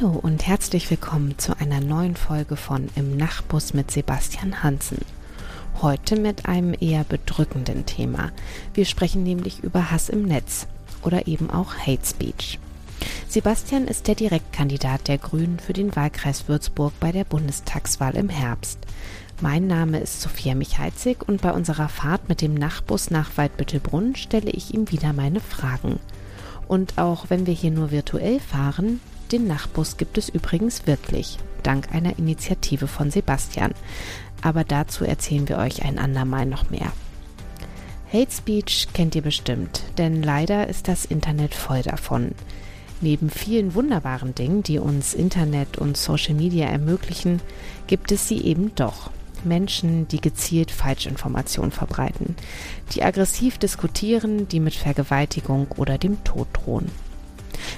Hallo und herzlich willkommen zu einer neuen Folge von Im Nachtbus mit Sebastian Hansen. Heute mit einem eher bedrückenden Thema. Wir sprechen nämlich über Hass im Netz oder eben auch Hate Speech. Sebastian ist der Direktkandidat der Grünen für den Wahlkreis Würzburg bei der Bundestagswahl im Herbst. Mein Name ist Sophia Michalzig und bei unserer Fahrt mit dem Nachtbus nach Waldbüttelbrunn stelle ich ihm wieder meine Fragen. Und auch wenn wir hier nur virtuell fahren, den Nachtbus gibt es übrigens wirklich, dank einer Initiative von Sebastian. Aber dazu erzählen wir euch ein andermal noch mehr. Hate Speech kennt ihr bestimmt, denn leider ist das Internet voll davon. Neben vielen wunderbaren Dingen, die uns Internet und Social Media ermöglichen, gibt es sie eben doch. Menschen, die gezielt Falschinformationen verbreiten, die aggressiv diskutieren, die mit Vergewaltigung oder dem Tod drohen.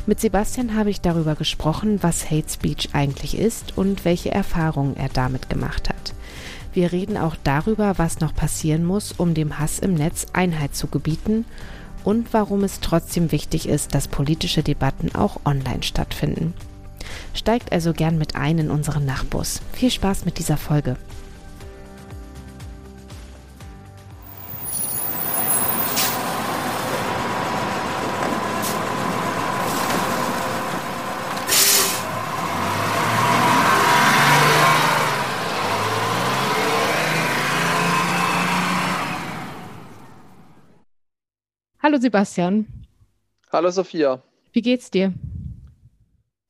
Mit Sebastian habe ich darüber gesprochen, was Hate Speech eigentlich ist und welche Erfahrungen er damit gemacht hat. Wir reden auch darüber, was noch passieren muss, um dem Hass im Netz Einheit zu gebieten und warum es trotzdem wichtig ist, dass politische Debatten auch online stattfinden. Steigt also gern mit ein in unseren Nachbus. Viel Spaß mit dieser Folge. Hallo Sebastian. Hallo Sophia. Wie geht's dir?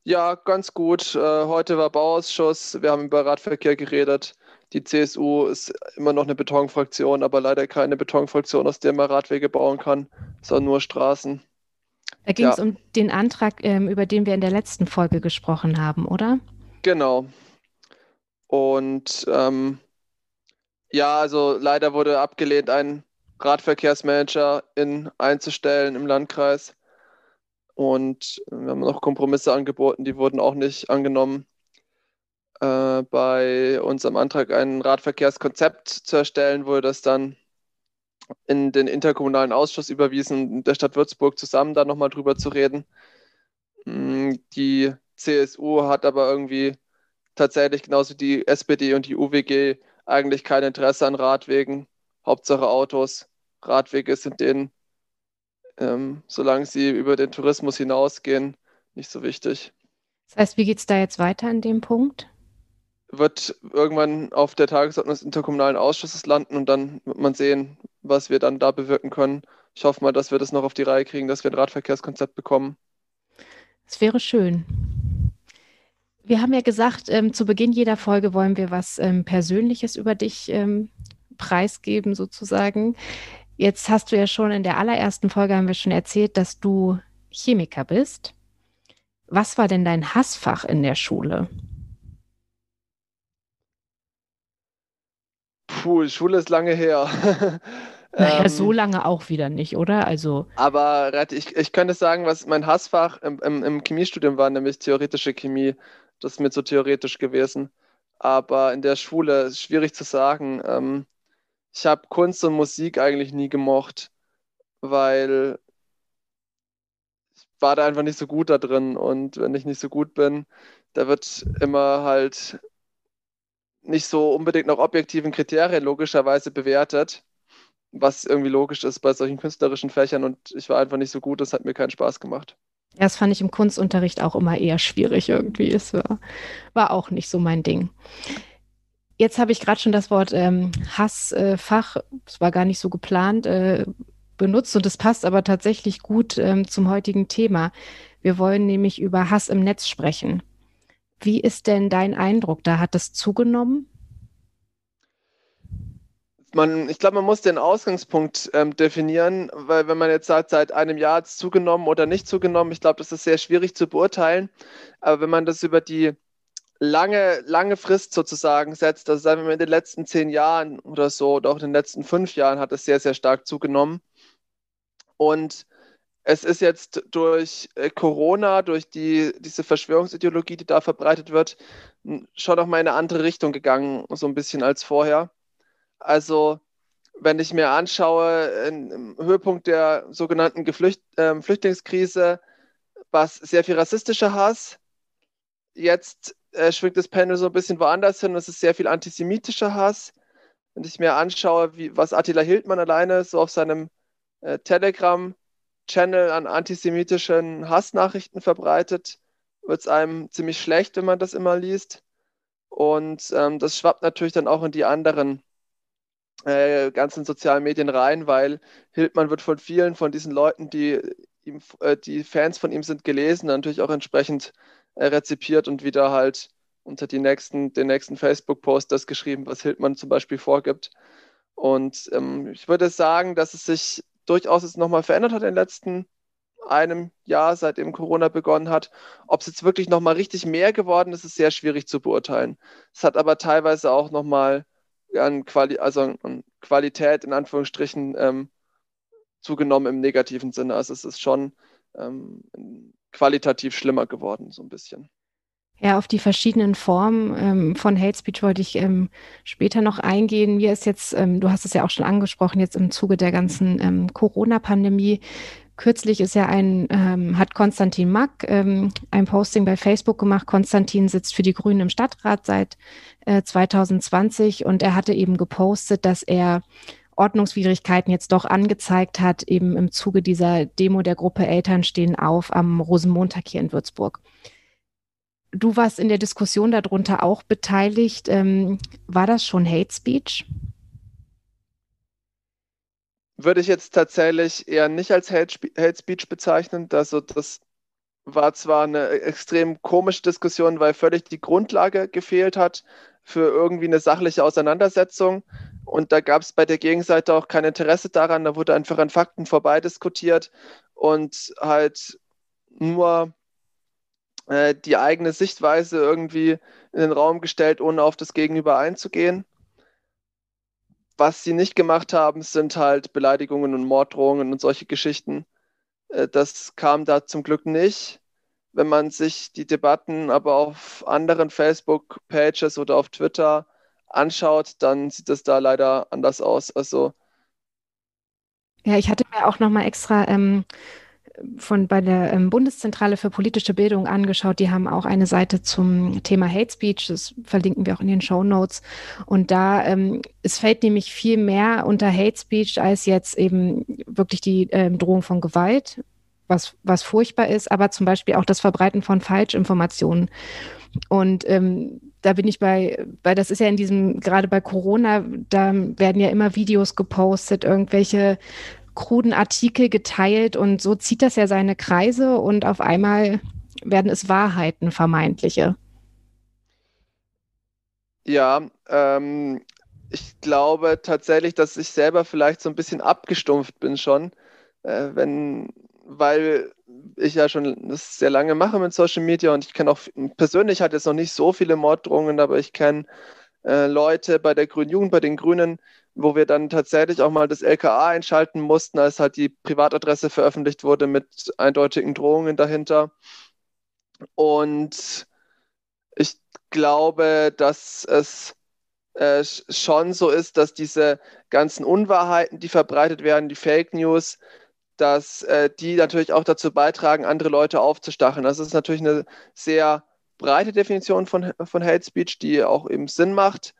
Ja, ganz gut. Äh, heute war Bauausschuss. Wir haben über Radverkehr geredet. Die CSU ist immer noch eine Betonfraktion, aber leider keine Betonfraktion, aus der man Radwege bauen kann, sondern nur Straßen. Da ging es ja. um den Antrag, ähm, über den wir in der letzten Folge gesprochen haben, oder? Genau. Und ähm, ja, also leider wurde abgelehnt ein Radverkehrsmanager in, einzustellen im Landkreis. Und wir haben noch Kompromisse angeboten, die wurden auch nicht angenommen. Äh, bei unserem Antrag ein Radverkehrskonzept zu erstellen, wurde das dann in den interkommunalen Ausschuss überwiesen, der Stadt Würzburg zusammen da nochmal drüber zu reden. Mm, die CSU hat aber irgendwie tatsächlich genauso die SPD und die UWG eigentlich kein Interesse an Radwegen, Hauptsache Autos. Radwege sind denen, ähm, solange sie über den Tourismus hinausgehen, nicht so wichtig. Das heißt, wie geht es da jetzt weiter an dem Punkt? Wird irgendwann auf der Tagesordnung des interkommunalen Ausschusses landen und dann wird man sehen, was wir dann da bewirken können. Ich hoffe mal, dass wir das noch auf die Reihe kriegen, dass wir ein Radverkehrskonzept bekommen. Es wäre schön. Wir haben ja gesagt, ähm, zu Beginn jeder Folge wollen wir was ähm, Persönliches über dich ähm, preisgeben, sozusagen. Jetzt hast du ja schon in der allerersten Folge haben wir schon erzählt, dass du Chemiker bist. Was war denn dein Hassfach in der Schule? Puh, Schule ist lange her. Naja, ähm, so lange auch wieder nicht, oder? Also. Aber ich, ich könnte sagen, was mein Hassfach im, im, im Chemiestudium war, nämlich theoretische Chemie. Das ist mir zu theoretisch gewesen. Aber in der Schule ist schwierig zu sagen. Ähm, ich habe Kunst und Musik eigentlich nie gemocht, weil ich war da einfach nicht so gut da drin. Und wenn ich nicht so gut bin, da wird immer halt nicht so unbedingt nach objektiven Kriterien logischerweise bewertet, was irgendwie logisch ist bei solchen künstlerischen Fächern. Und ich war einfach nicht so gut, das hat mir keinen Spaß gemacht. Ja, das fand ich im Kunstunterricht auch immer eher schwierig irgendwie. Es war, war auch nicht so mein Ding. Jetzt habe ich gerade schon das Wort ähm, Hassfach, äh, es war gar nicht so geplant, äh, benutzt und es passt aber tatsächlich gut ähm, zum heutigen Thema. Wir wollen nämlich über Hass im Netz sprechen. Wie ist denn dein Eindruck? Da hat das zugenommen? Man, ich glaube, man muss den Ausgangspunkt ähm, definieren, weil wenn man jetzt sagt, seit einem Jahr hat es zugenommen oder nicht zugenommen, ich glaube, das ist sehr schwierig zu beurteilen. Aber wenn man das über die lange, lange Frist sozusagen setzt. Also sagen wir in den letzten zehn Jahren oder so, oder auch in den letzten fünf Jahren hat es sehr, sehr stark zugenommen. Und es ist jetzt durch äh, Corona, durch die, diese Verschwörungsideologie, die da verbreitet wird, schon noch mal in eine andere Richtung gegangen, so ein bisschen als vorher. Also, wenn ich mir anschaue, im Höhepunkt der sogenannten Geflücht äh, Flüchtlingskrise, war es sehr viel rassistischer Hass, jetzt äh, schwingt das Panel so ein bisschen woanders hin. Es ist sehr viel antisemitischer Hass. Wenn ich mir anschaue, wie, was Attila Hildmann alleine so auf seinem äh, Telegram-Channel an antisemitischen Hassnachrichten verbreitet, wird es einem ziemlich schlecht, wenn man das immer liest. Und ähm, das schwappt natürlich dann auch in die anderen äh, ganzen sozialen Medien rein, weil Hildmann wird von vielen von diesen Leuten, die ihm, äh, die Fans von ihm sind, gelesen, natürlich auch entsprechend rezipiert und wieder halt unter die nächsten, den nächsten Facebook-Post das geschrieben, was Hildmann zum Beispiel vorgibt. Und ähm, ich würde sagen, dass es sich durchaus jetzt nochmal verändert hat in den letzten einem Jahr, seitdem Corona begonnen hat. Ob es jetzt wirklich nochmal richtig mehr geworden ist, ist sehr schwierig zu beurteilen. Es hat aber teilweise auch nochmal an, Quali also an Qualität in Anführungsstrichen ähm, zugenommen im negativen Sinne. Also es ist schon ähm, qualitativ schlimmer geworden, so ein bisschen. Ja, auf die verschiedenen Formen ähm, von Hate Speech wollte ich ähm, später noch eingehen. Mir ist jetzt, ähm, du hast es ja auch schon angesprochen, jetzt im Zuge der ganzen ähm, Corona-Pandemie. Kürzlich ist ja ein, ähm, hat Konstantin Mack ähm, ein Posting bei Facebook gemacht. Konstantin sitzt für die Grünen im Stadtrat seit äh, 2020 und er hatte eben gepostet, dass er Ordnungswidrigkeiten jetzt doch angezeigt hat, eben im Zuge dieser Demo der Gruppe Eltern stehen auf am Rosenmontag hier in Würzburg. Du warst in der Diskussion darunter auch beteiligt. Ähm, war das schon Hate Speech? Würde ich jetzt tatsächlich eher nicht als Hate, Hate Speech bezeichnen. Also das war zwar eine extrem komische Diskussion, weil völlig die Grundlage gefehlt hat für irgendwie eine sachliche Auseinandersetzung. Und da gab es bei der Gegenseite auch kein Interesse daran. Da wurde einfach an Fakten vorbei diskutiert und halt nur äh, die eigene Sichtweise irgendwie in den Raum gestellt, ohne auf das Gegenüber einzugehen. Was sie nicht gemacht haben, sind halt Beleidigungen und Morddrohungen und solche Geschichten. Äh, das kam da zum Glück nicht. Wenn man sich die Debatten aber auf anderen Facebook-Pages oder auf Twitter anschaut, dann sieht es da leider anders aus. Also ja, ich hatte mir auch noch mal extra ähm, von bei der ähm, Bundeszentrale für politische Bildung angeschaut. Die haben auch eine Seite zum Thema Hate Speech. Das verlinken wir auch in den Show Notes. Und da ähm, es fällt nämlich viel mehr unter Hate Speech als jetzt eben wirklich die ähm, Drohung von Gewalt, was was furchtbar ist, aber zum Beispiel auch das Verbreiten von Falschinformationen. Und ähm, da bin ich bei, weil das ist ja in diesem, gerade bei Corona, da werden ja immer Videos gepostet, irgendwelche kruden Artikel geteilt und so zieht das ja seine Kreise und auf einmal werden es Wahrheiten, vermeintliche. Ja, ähm, ich glaube tatsächlich, dass ich selber vielleicht so ein bisschen abgestumpft bin schon, äh, wenn, weil ich ja schon das sehr lange mache mit Social Media und ich kenne auch persönlich hat jetzt noch nicht so viele Morddrohungen, aber ich kenne äh, Leute bei der Grünen Jugend, bei den Grünen, wo wir dann tatsächlich auch mal das LKA einschalten mussten, als halt die Privatadresse veröffentlicht wurde mit eindeutigen Drohungen dahinter. Und ich glaube, dass es äh, schon so ist, dass diese ganzen Unwahrheiten, die verbreitet werden, die Fake News, dass äh, die natürlich auch dazu beitragen, andere Leute aufzustacheln. Das ist natürlich eine sehr breite Definition von, von Hate Speech, die auch eben Sinn macht.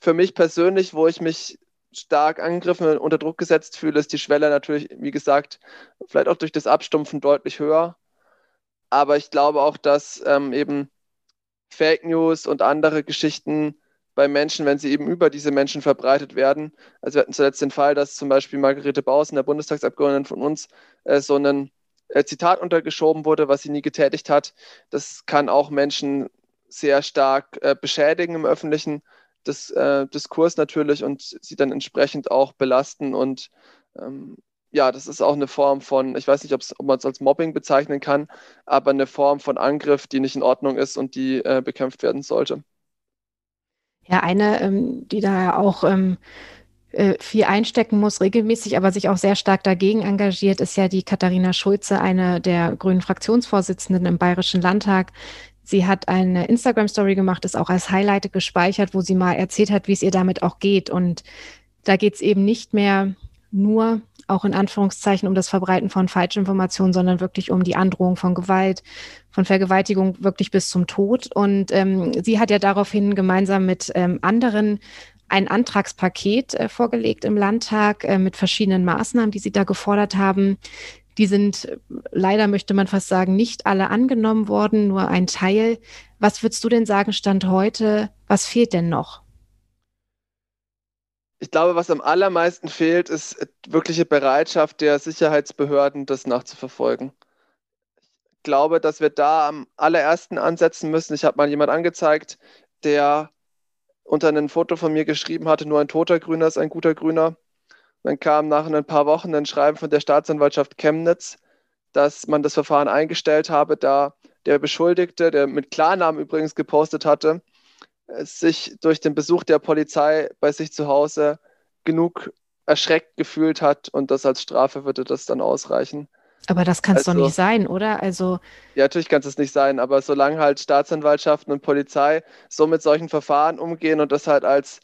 Für mich persönlich, wo ich mich stark angegriffen und unter Druck gesetzt fühle, ist die Schwelle natürlich, wie gesagt, vielleicht auch durch das Abstumpfen deutlich höher. Aber ich glaube auch, dass ähm, eben Fake News und andere Geschichten bei Menschen, wenn sie eben über diese Menschen verbreitet werden. Also wir hatten zuletzt den Fall, dass zum Beispiel Margarete Bausen, der Bundestagsabgeordneten von uns, äh, so ein äh, Zitat untergeschoben wurde, was sie nie getätigt hat. Das kann auch Menschen sehr stark äh, beschädigen im öffentlichen Dis äh, Diskurs natürlich und sie dann entsprechend auch belasten. Und ähm, ja, das ist auch eine Form von, ich weiß nicht, ob man es als Mobbing bezeichnen kann, aber eine Form von Angriff, die nicht in Ordnung ist und die äh, bekämpft werden sollte. Ja, eine, ähm, die da ja auch ähm, äh, viel einstecken muss, regelmäßig, aber sich auch sehr stark dagegen engagiert, ist ja die Katharina Schulze, eine der grünen Fraktionsvorsitzenden im Bayerischen Landtag. Sie hat eine Instagram-Story gemacht, ist auch als Highlight gespeichert, wo sie mal erzählt hat, wie es ihr damit auch geht. Und da geht es eben nicht mehr nur auch in Anführungszeichen um das Verbreiten von Falschinformationen, sondern wirklich um die Androhung von Gewalt, von Vergewaltigung wirklich bis zum Tod. Und ähm, sie hat ja daraufhin gemeinsam mit ähm, anderen ein Antragspaket äh, vorgelegt im Landtag äh, mit verschiedenen Maßnahmen, die sie da gefordert haben. Die sind leider, möchte man fast sagen, nicht alle angenommen worden, nur ein Teil. Was würdest du denn sagen, Stand heute? Was fehlt denn noch? Ich glaube, was am allermeisten fehlt, ist wirkliche Bereitschaft der Sicherheitsbehörden, das nachzuverfolgen. Ich glaube, dass wir da am allerersten ansetzen müssen. Ich habe mal jemand angezeigt, der unter ein Foto von mir geschrieben hatte, nur ein toter Grüner ist ein guter Grüner. Dann kam nach ein paar Wochen ein Schreiben von der Staatsanwaltschaft Chemnitz, dass man das Verfahren eingestellt habe, da der Beschuldigte, der mit Klarnamen übrigens gepostet hatte, sich durch den Besuch der Polizei bei sich zu Hause genug erschreckt gefühlt hat und das als Strafe würde das dann ausreichen. Aber das kann es also, doch nicht sein, oder? Also ja, natürlich kann es nicht sein, aber solange halt Staatsanwaltschaften und Polizei so mit solchen Verfahren umgehen und das halt als,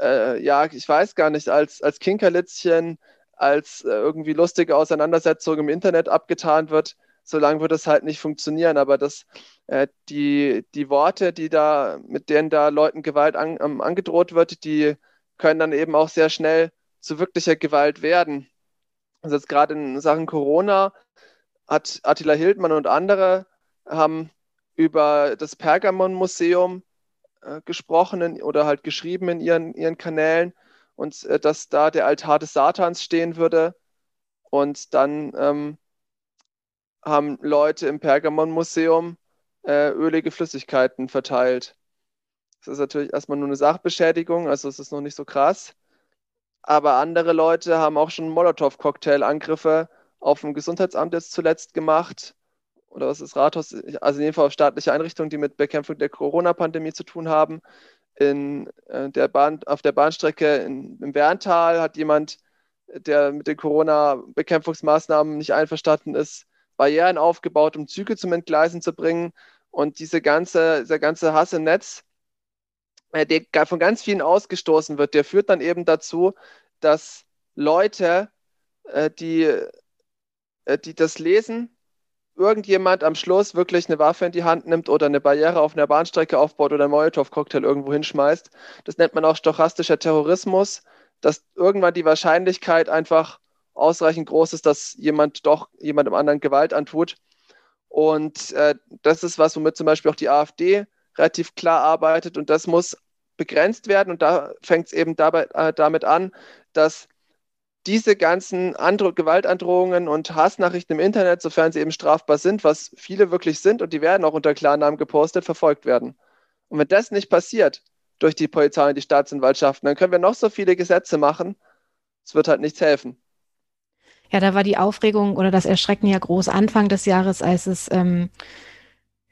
äh, ja, ich weiß gar nicht, als, als Kinkerlitzchen, als äh, irgendwie lustige Auseinandersetzung im Internet abgetan wird, solange wird es halt nicht funktionieren. Aber das, äh, die, die Worte, die da, mit denen da Leuten Gewalt an, um, angedroht wird, die können dann eben auch sehr schnell zu wirklicher Gewalt werden. Also jetzt gerade in Sachen Corona hat Attila Hildmann und andere haben über das Pergamon-Museum äh, gesprochen in, oder halt geschrieben in ihren, ihren Kanälen und äh, dass da der Altar des Satans stehen würde. Und dann ähm, haben Leute im Pergamon-Museum äh, ölige Flüssigkeiten verteilt. Das ist natürlich erstmal nur eine Sachbeschädigung, also es ist noch nicht so krass aber andere Leute haben auch schon Molotow-Cocktail-Angriffe auf dem Gesundheitsamt jetzt zuletzt gemacht. Oder was ist Rathaus? Also in jedem Fall auf staatliche Einrichtungen, die mit Bekämpfung der Corona-Pandemie zu tun haben. In äh, der Bahn, auf der Bahnstrecke in, im Werntal hat jemand, der mit den Corona-Bekämpfungsmaßnahmen nicht einverstanden ist, Barrieren aufgebaut, um Züge zum Entgleisen zu bringen. Und diese ganze, dieser ganze Hass im Netz, äh, der von ganz vielen ausgestoßen wird, der führt dann eben dazu, dass Leute, äh, die, äh, die das lesen, irgendjemand am Schluss wirklich eine Waffe in die Hand nimmt oder eine Barriere auf einer Bahnstrecke aufbaut oder einen Molotow-Cocktail irgendwo hinschmeißt. Das nennt man auch stochastischer Terrorismus, dass irgendwann die Wahrscheinlichkeit einfach ausreichend groß ist, dass jemand doch jemandem anderen Gewalt antut. Und äh, das ist was, womit zum Beispiel auch die AfD relativ klar arbeitet und das muss begrenzt werden und da fängt es eben dabei, äh, damit an, dass diese ganzen Andro Gewaltandrohungen und Hassnachrichten im Internet, sofern sie eben strafbar sind, was viele wirklich sind und die werden auch unter Klarnamen gepostet, verfolgt werden. Und wenn das nicht passiert durch die Polizei und die Staatsanwaltschaften, dann können wir noch so viele Gesetze machen, es wird halt nichts helfen. Ja, da war die Aufregung oder das Erschrecken ja groß Anfang des Jahres, als es ähm,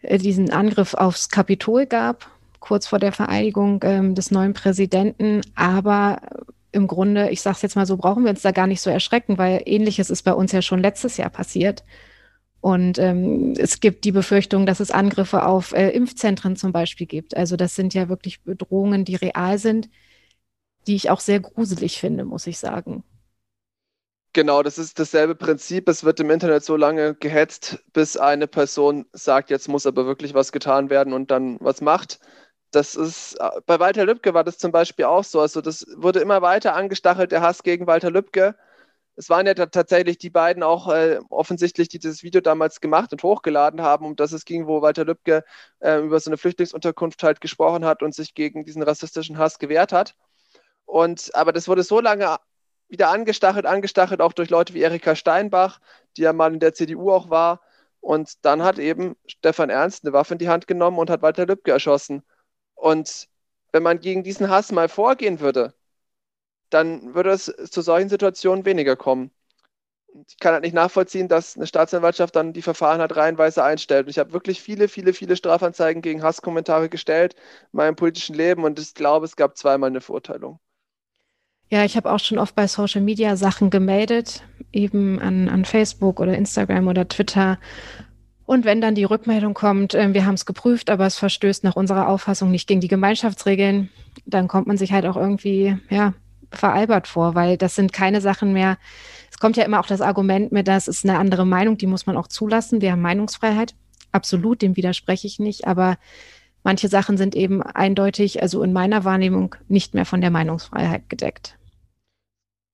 äh, diesen Angriff aufs Kapitol gab, kurz vor der Vereidigung ähm, des neuen Präsidenten. Aber im Grunde, ich sage es jetzt mal so, brauchen wir uns da gar nicht so erschrecken, weil ähnliches ist bei uns ja schon letztes Jahr passiert. Und ähm, es gibt die Befürchtung, dass es Angriffe auf äh, Impfzentren zum Beispiel gibt. Also das sind ja wirklich Bedrohungen, die real sind, die ich auch sehr gruselig finde, muss ich sagen. Genau, das ist dasselbe Prinzip. Es wird im Internet so lange gehetzt, bis eine Person sagt, jetzt muss aber wirklich was getan werden und dann was macht. Das ist, äh, bei Walter Lübcke war das zum Beispiel auch so. Also das wurde immer weiter angestachelt, der Hass gegen Walter Lübcke. Es waren ja tatsächlich die beiden auch äh, offensichtlich, die dieses Video damals gemacht und hochgeladen haben, um das es ging, wo Walter Lübcke äh, über so eine Flüchtlingsunterkunft halt gesprochen hat und sich gegen diesen rassistischen Hass gewehrt hat. Und aber das wurde so lange wieder angestachelt, angestachelt, auch durch Leute wie Erika Steinbach, die ja mal in der CDU auch war. Und dann hat eben Stefan Ernst eine Waffe in die Hand genommen und hat Walter Lübcke erschossen. Und wenn man gegen diesen Hass mal vorgehen würde, dann würde es zu solchen Situationen weniger kommen. Ich kann halt nicht nachvollziehen, dass eine Staatsanwaltschaft dann die Verfahren halt reihenweise einstellt. Und ich habe wirklich viele, viele, viele Strafanzeigen gegen Hasskommentare gestellt in meinem politischen Leben und ich glaube, es gab zweimal eine Verurteilung. Ja, ich habe auch schon oft bei Social Media Sachen gemeldet, eben an, an Facebook oder Instagram oder Twitter. Und wenn dann die Rückmeldung kommt, äh, wir haben es geprüft, aber es verstößt nach unserer Auffassung nicht gegen die Gemeinschaftsregeln, dann kommt man sich halt auch irgendwie, ja, veralbert vor, weil das sind keine Sachen mehr. Es kommt ja immer auch das Argument mit, das ist eine andere Meinung, die muss man auch zulassen. Wir haben Meinungsfreiheit. Absolut, dem widerspreche ich nicht. Aber manche Sachen sind eben eindeutig, also in meiner Wahrnehmung, nicht mehr von der Meinungsfreiheit gedeckt.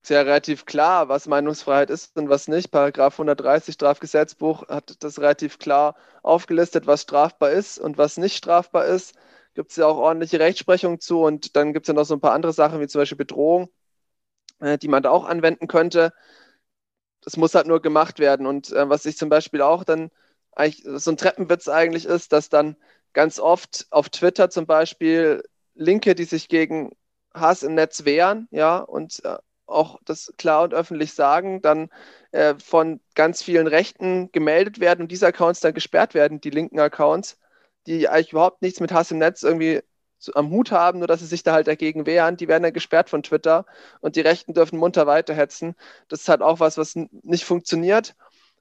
Sehr relativ klar, was Meinungsfreiheit ist und was nicht. Paragraph 130 Strafgesetzbuch hat das relativ klar aufgelistet, was strafbar ist und was nicht strafbar ist. Gibt es ja auch ordentliche Rechtsprechung zu und dann gibt es ja noch so ein paar andere Sachen, wie zum Beispiel Bedrohung, äh, die man da auch anwenden könnte. Das muss halt nur gemacht werden. Und äh, was ich zum Beispiel auch dann eigentlich so ein Treppenwitz eigentlich ist, dass dann ganz oft auf Twitter zum Beispiel Linke, die sich gegen Hass im Netz wehren, ja, und äh, auch das klar und öffentlich sagen, dann äh, von ganz vielen Rechten gemeldet werden und diese Accounts dann gesperrt werden, die linken Accounts, die eigentlich überhaupt nichts mit Hass im Netz irgendwie zu, am Hut haben, nur dass sie sich da halt dagegen wehren, die werden dann gesperrt von Twitter und die Rechten dürfen munter weiterhetzen. Das ist halt auch was, was nicht funktioniert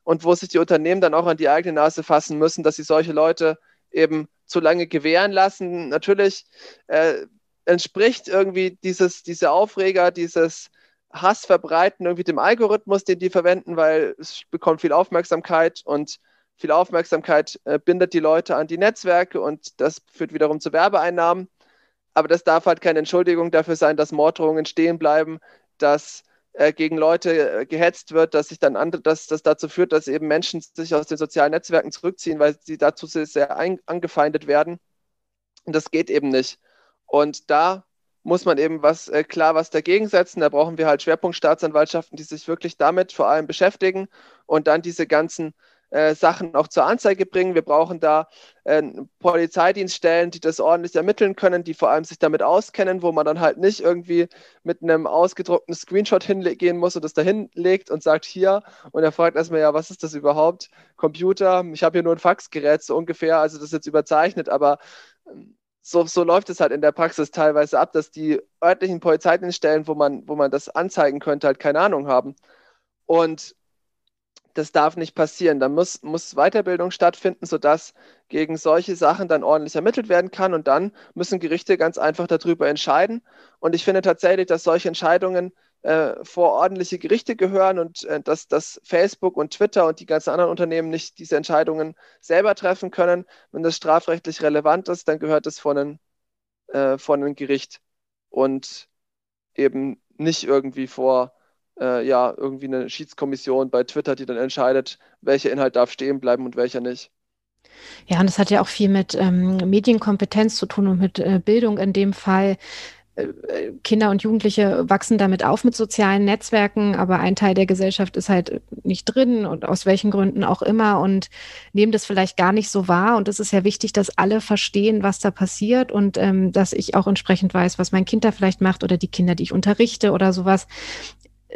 und wo sich die Unternehmen dann auch an die eigene Nase fassen müssen, dass sie solche Leute eben zu lange gewähren lassen. Natürlich äh, entspricht irgendwie dieses, diese Aufreger, dieses Hass verbreiten irgendwie dem Algorithmus, den die verwenden, weil es bekommt viel Aufmerksamkeit und viel Aufmerksamkeit äh, bindet die Leute an die Netzwerke und das führt wiederum zu Werbeeinnahmen. Aber das darf halt keine Entschuldigung dafür sein, dass Morddrohungen stehen bleiben, dass äh, gegen Leute äh, gehetzt wird, dass sich dann andere, dass das dazu führt, dass eben Menschen sich aus den sozialen Netzwerken zurückziehen, weil sie dazu sehr, sehr ein, angefeindet werden. Und das geht eben nicht. Und da muss man eben was äh, klar was dagegen setzen. Da brauchen wir halt Schwerpunktstaatsanwaltschaften, die sich wirklich damit vor allem beschäftigen und dann diese ganzen äh, Sachen auch zur Anzeige bringen. Wir brauchen da äh, Polizeidienststellen, die das ordentlich ermitteln können, die vor allem sich damit auskennen, wo man dann halt nicht irgendwie mit einem ausgedruckten Screenshot hingehen muss und das da hinlegt und sagt hier und er fragt erstmal, ja, was ist das überhaupt? Computer, ich habe hier nur ein Faxgerät, so ungefähr, also das ist jetzt überzeichnet, aber ähm, so, so läuft es halt in der Praxis teilweise ab, dass die örtlichen Polizeidienststellen, wo man, wo man das anzeigen könnte, halt keine Ahnung haben. Und das darf nicht passieren. Da muss, muss Weiterbildung stattfinden, sodass gegen solche Sachen dann ordentlich ermittelt werden kann. Und dann müssen Gerichte ganz einfach darüber entscheiden. Und ich finde tatsächlich, dass solche Entscheidungen äh, vor ordentliche Gerichte gehören und äh, dass, dass Facebook und Twitter und die ganzen anderen Unternehmen nicht diese Entscheidungen selber treffen können. Wenn das strafrechtlich relevant ist, dann gehört es von einem, äh, Gericht und eben nicht irgendwie vor äh, ja, irgendwie eine Schiedskommission bei Twitter, die dann entscheidet, welcher Inhalt darf stehen bleiben und welcher nicht. Ja, und das hat ja auch viel mit ähm, Medienkompetenz zu tun und mit äh, Bildung in dem Fall. Äh, Kinder und Jugendliche wachsen damit auf mit sozialen Netzwerken, aber ein Teil der Gesellschaft ist halt nicht drin und aus welchen Gründen auch immer und nehmen das vielleicht gar nicht so wahr. Und es ist ja wichtig, dass alle verstehen, was da passiert und ähm, dass ich auch entsprechend weiß, was mein Kind da vielleicht macht oder die Kinder, die ich unterrichte oder sowas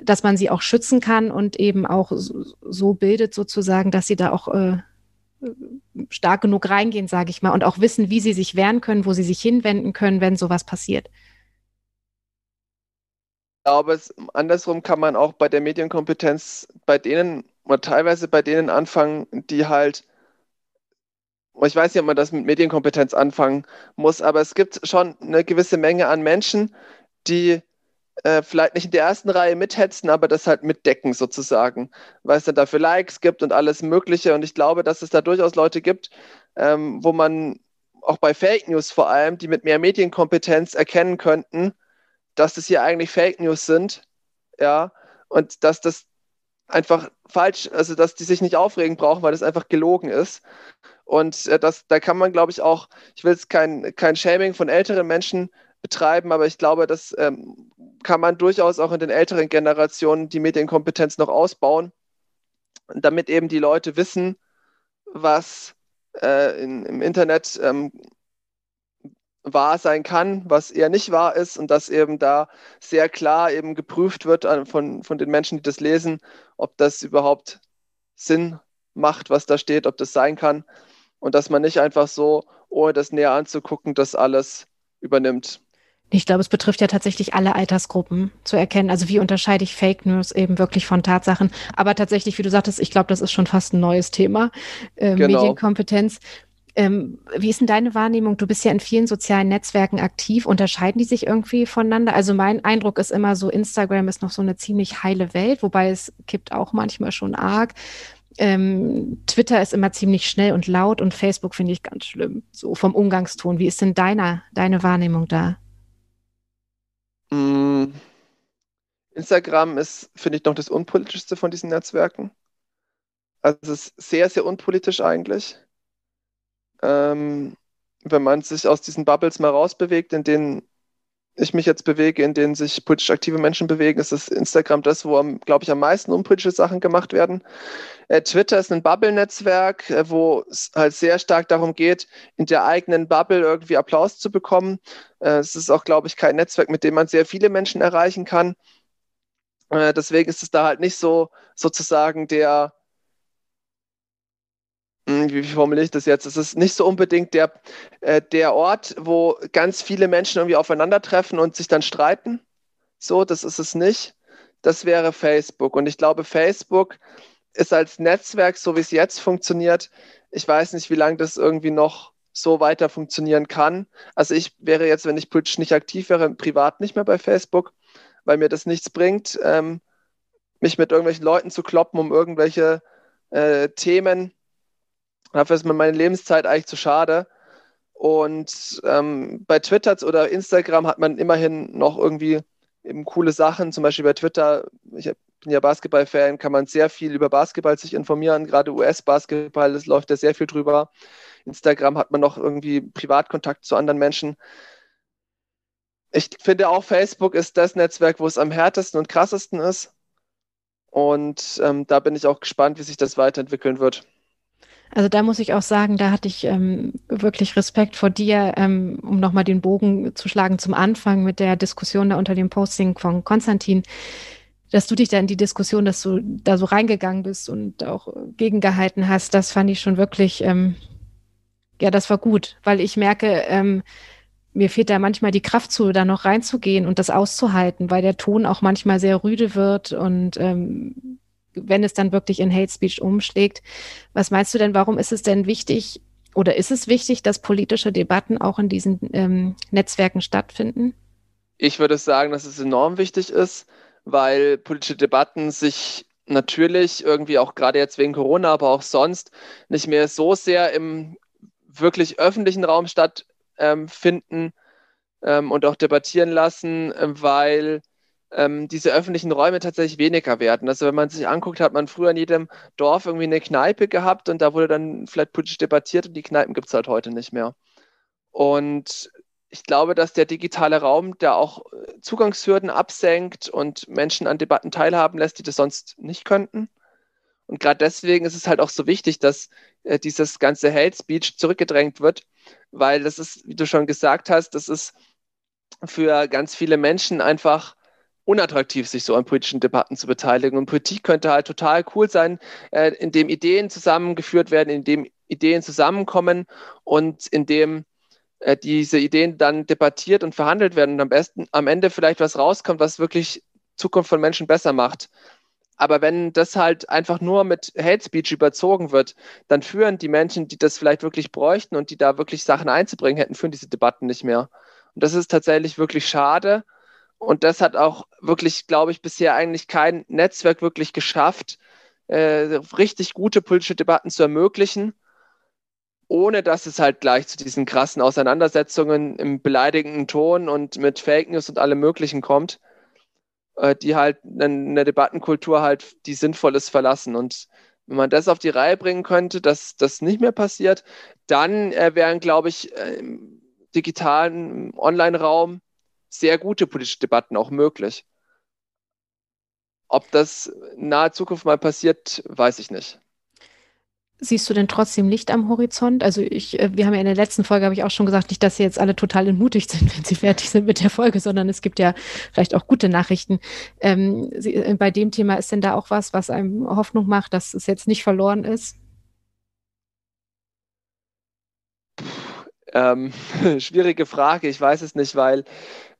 dass man sie auch schützen kann und eben auch so, bildet sozusagen, dass sie da auch äh, stark genug reingehen, sage ich mal, und auch wissen, wie sie sich wehren können, wo sie sich hinwenden können, wenn sowas passiert. Ich glaube, es, andersrum kann man auch bei der Medienkompetenz bei denen oder teilweise bei denen anfangen, die halt, ich weiß nicht, ob man das mit Medienkompetenz anfangen muss, aber es gibt schon eine gewisse Menge an Menschen, die äh, vielleicht nicht in der ersten Reihe mithetzen, aber das halt mitdecken sozusagen, weil es dann dafür Likes gibt und alles Mögliche. Und ich glaube, dass es da durchaus Leute gibt, ähm, wo man auch bei Fake News vor allem, die mit mehr Medienkompetenz erkennen könnten, dass das hier eigentlich Fake News sind, ja, und dass das einfach falsch, also dass die sich nicht aufregen brauchen, weil das einfach gelogen ist. Und äh, das, da kann man, glaube ich, auch, ich will jetzt kein, kein Shaming von älteren Menschen betreiben, aber ich glaube, das ähm, kann man durchaus auch in den älteren Generationen die Medienkompetenz noch ausbauen, damit eben die Leute wissen, was äh, in, im Internet ähm, wahr sein kann, was eher nicht wahr ist und dass eben da sehr klar eben geprüft wird von, von den Menschen, die das lesen, ob das überhaupt Sinn macht, was da steht, ob das sein kann und dass man nicht einfach so, ohne das näher anzugucken, das alles übernimmt. Ich glaube, es betrifft ja tatsächlich alle Altersgruppen zu erkennen. Also wie unterscheide ich Fake News eben wirklich von Tatsachen? Aber tatsächlich, wie du sagtest, ich glaube, das ist schon fast ein neues Thema, äh, genau. Medienkompetenz. Ähm, wie ist denn deine Wahrnehmung? Du bist ja in vielen sozialen Netzwerken aktiv. Unterscheiden die sich irgendwie voneinander? Also mein Eindruck ist immer so, Instagram ist noch so eine ziemlich heile Welt, wobei es kippt auch manchmal schon arg. Ähm, Twitter ist immer ziemlich schnell und laut und Facebook finde ich ganz schlimm, so vom Umgangston. Wie ist denn deiner, deine Wahrnehmung da? Mm, Instagram ist, finde ich, noch das unpolitischste von diesen Netzwerken. Also es ist sehr, sehr unpolitisch eigentlich. Ähm, wenn man sich aus diesen Bubbles mal rausbewegt, in denen ich mich jetzt bewege, in denen sich politisch aktive Menschen bewegen, ist das Instagram das, wo, glaube ich, am meisten unpolitische Sachen gemacht werden. Äh, Twitter ist ein Bubble-Netzwerk, äh, wo es halt sehr stark darum geht, in der eigenen Bubble irgendwie Applaus zu bekommen. Äh, es ist auch, glaube ich, kein Netzwerk, mit dem man sehr viele Menschen erreichen kann. Äh, deswegen ist es da halt nicht so sozusagen der wie formuliere ich das jetzt? Es ist nicht so unbedingt der, äh, der Ort, wo ganz viele Menschen irgendwie aufeinandertreffen und sich dann streiten. So, das ist es nicht. Das wäre Facebook. Und ich glaube, Facebook ist als Netzwerk, so wie es jetzt funktioniert, ich weiß nicht, wie lange das irgendwie noch so weiter funktionieren kann. Also ich wäre jetzt, wenn ich politisch nicht aktiv wäre, privat nicht mehr bei Facebook, weil mir das nichts bringt, ähm, mich mit irgendwelchen Leuten zu kloppen, um irgendwelche äh, Themen Dafür ist mir meine Lebenszeit eigentlich zu schade. Und ähm, bei Twitter oder Instagram hat man immerhin noch irgendwie eben coole Sachen. Zum Beispiel bei Twitter, ich bin ja Basketball-Fan, kann man sehr viel über Basketball sich informieren. Gerade US-Basketball, es läuft ja sehr viel drüber. Instagram hat man noch irgendwie Privatkontakt zu anderen Menschen. Ich finde auch, Facebook ist das Netzwerk, wo es am härtesten und krassesten ist. Und ähm, da bin ich auch gespannt, wie sich das weiterentwickeln wird. Also da muss ich auch sagen, da hatte ich ähm, wirklich Respekt vor dir, ähm, um nochmal den Bogen zu schlagen zum Anfang mit der Diskussion da unter dem Posting von Konstantin, dass du dich da in die Diskussion, dass du da so reingegangen bist und auch gegengehalten hast, das fand ich schon wirklich, ähm, ja, das war gut, weil ich merke, ähm, mir fehlt da manchmal die Kraft zu, da noch reinzugehen und das auszuhalten, weil der Ton auch manchmal sehr rüde wird und ähm, wenn es dann wirklich in Hate Speech umschlägt. Was meinst du denn, warum ist es denn wichtig oder ist es wichtig, dass politische Debatten auch in diesen ähm, Netzwerken stattfinden? Ich würde sagen, dass es enorm wichtig ist, weil politische Debatten sich natürlich irgendwie auch gerade jetzt wegen Corona, aber auch sonst nicht mehr so sehr im wirklich öffentlichen Raum stattfinden ähm, und auch debattieren lassen, weil ähm, diese öffentlichen Räume tatsächlich weniger werden. Also wenn man sich anguckt, hat man früher in jedem Dorf irgendwie eine Kneipe gehabt und da wurde dann vielleicht politisch debattiert und die Kneipen gibt es halt heute nicht mehr. Und ich glaube, dass der digitale Raum da auch äh, Zugangshürden absenkt und Menschen an Debatten teilhaben lässt, die das sonst nicht könnten. Und gerade deswegen ist es halt auch so wichtig, dass äh, dieses ganze Hate Speech zurückgedrängt wird, weil das ist, wie du schon gesagt hast, das ist für ganz viele Menschen einfach unattraktiv, sich so an politischen Debatten zu beteiligen. Und Politik könnte halt total cool sein, äh, indem Ideen zusammengeführt werden, indem Ideen zusammenkommen und indem äh, diese Ideen dann debattiert und verhandelt werden und am besten am Ende vielleicht was rauskommt, was wirklich Zukunft von Menschen besser macht. Aber wenn das halt einfach nur mit Hate Speech überzogen wird, dann führen die Menschen, die das vielleicht wirklich bräuchten und die da wirklich Sachen einzubringen hätten, führen diese Debatten nicht mehr. Und das ist tatsächlich wirklich schade. Und das hat auch wirklich, glaube ich, bisher eigentlich kein Netzwerk wirklich geschafft, äh, richtig gute politische Debatten zu ermöglichen, ohne dass es halt gleich zu diesen krassen Auseinandersetzungen im beleidigenden Ton und mit Fake News und allem Möglichen kommt, äh, die halt eine Debattenkultur halt, die sinnvoll ist, verlassen. Und wenn man das auf die Reihe bringen könnte, dass das nicht mehr passiert, dann äh, wären, glaube ich, äh, im digitalen Online-Raum sehr gute politische Debatten auch möglich. Ob das in naher Zukunft mal passiert, weiß ich nicht. Siehst du denn trotzdem Licht am Horizont? Also ich, äh, wir haben ja in der letzten Folge, habe ich auch schon gesagt, nicht, dass sie jetzt alle total entmutigt sind, wenn sie fertig sind mit der Folge, sondern es gibt ja vielleicht auch gute Nachrichten. Ähm, sie, äh, bei dem Thema ist denn da auch was, was einem Hoffnung macht, dass es jetzt nicht verloren ist? Ähm, schwierige Frage, ich weiß es nicht, weil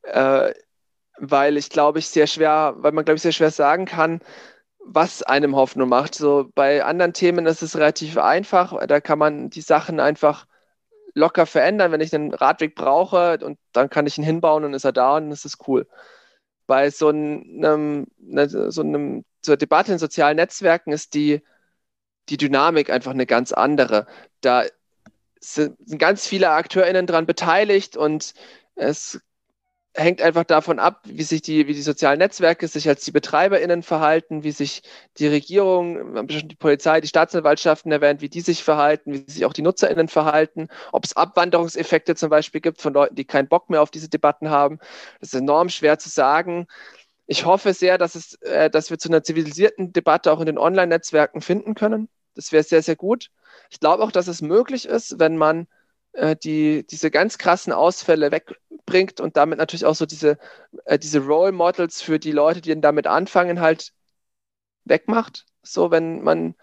äh, weil ich glaube ich sehr schwer, weil man glaube ich sehr schwer sagen kann, was einem Hoffnung macht. So bei anderen Themen ist es relativ einfach, da kann man die Sachen einfach locker verändern, wenn ich einen Radweg brauche und dann kann ich ihn hinbauen und ist er da und dann ist es cool. Bei so einem, ne, so einem so einer Debatte in sozialen Netzwerken ist die, die Dynamik einfach eine ganz andere. Da sind ganz viele AkteurInnen daran beteiligt und es hängt einfach davon ab, wie sich die, wie die sozialen Netzwerke sich als die BetreiberInnen verhalten, wie sich die Regierung, die Polizei, die Staatsanwaltschaften erwähnt, wie die sich verhalten, wie sich auch die NutzerInnen verhalten, ob es Abwanderungseffekte zum Beispiel gibt von Leuten, die keinen Bock mehr auf diese Debatten haben. Das ist enorm schwer zu sagen. Ich hoffe sehr, dass, es, äh, dass wir zu einer zivilisierten Debatte auch in den Online-Netzwerken finden können. Das wäre sehr, sehr gut. Ich glaube auch, dass es möglich ist, wenn man äh, die, diese ganz krassen Ausfälle wegbringt und damit natürlich auch so diese, äh, diese Role Models für die Leute, die damit anfangen, halt wegmacht. So, wenn man,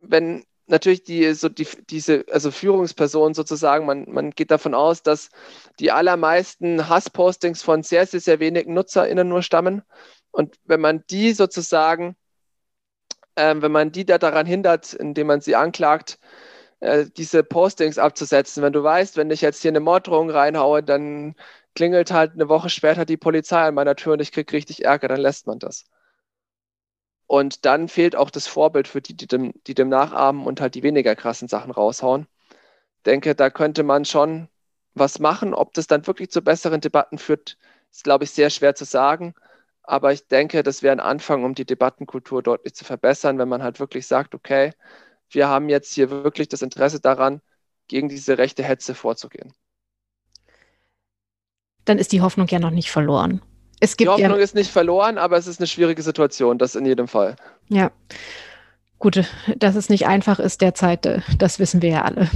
wenn natürlich die, so die, diese, also Führungsperson sozusagen, man, man geht davon aus, dass die allermeisten Hasspostings von sehr, sehr, sehr wenigen NutzerInnen nur stammen. Und wenn man die sozusagen, äh, wenn man die da daran hindert, indem man sie anklagt, äh, diese Postings abzusetzen. Wenn du weißt, wenn ich jetzt hier eine Morddrohung reinhaue, dann klingelt halt eine Woche später die Polizei an meiner Tür und ich kriege richtig Ärger, dann lässt man das. Und dann fehlt auch das Vorbild für die, die dem, die dem nachahmen und halt die weniger krassen Sachen raushauen. Denke, da könnte man schon was machen. Ob das dann wirklich zu besseren Debatten führt, ist, glaube ich, sehr schwer zu sagen. Aber ich denke, das wäre ein Anfang, um die Debattenkultur deutlich zu verbessern, wenn man halt wirklich sagt, okay, wir haben jetzt hier wirklich das Interesse daran, gegen diese rechte Hetze vorzugehen. Dann ist die Hoffnung ja noch nicht verloren. Es gibt die Hoffnung ja, ist nicht verloren, aber es ist eine schwierige Situation, das in jedem Fall. Ja. Gut, dass es nicht einfach ist derzeit, das wissen wir ja alle.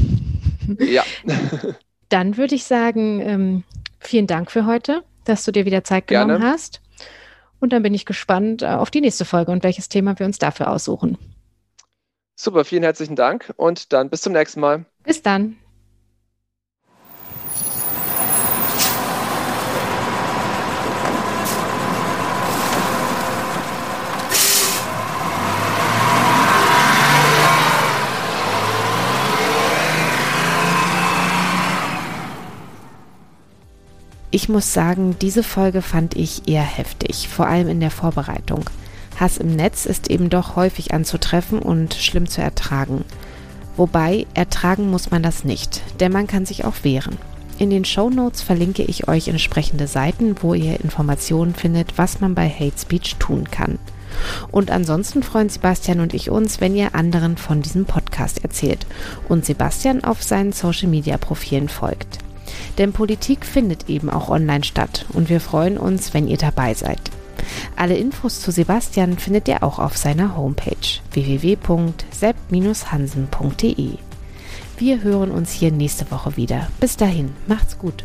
Ja. Dann würde ich sagen, ähm, vielen Dank für heute, dass du dir wieder Zeit genommen Gerne. hast. Und dann bin ich gespannt äh, auf die nächste Folge und welches Thema wir uns dafür aussuchen. Super, vielen herzlichen Dank und dann bis zum nächsten Mal. Bis dann. Ich muss sagen, diese Folge fand ich eher heftig, vor allem in der Vorbereitung. Hass im Netz ist eben doch häufig anzutreffen und schlimm zu ertragen. Wobei, ertragen muss man das nicht, denn man kann sich auch wehren. In den Show Notes verlinke ich euch entsprechende Seiten, wo ihr Informationen findet, was man bei Hate Speech tun kann. Und ansonsten freuen Sebastian und ich uns, wenn ihr anderen von diesem Podcast erzählt und Sebastian auf seinen Social Media Profilen folgt. Denn Politik findet eben auch online statt und wir freuen uns, wenn ihr dabei seid. Alle Infos zu Sebastian findet ihr auch auf seiner Homepage www.sepp-hansen.de. Wir hören uns hier nächste Woche wieder. Bis dahin, macht's gut.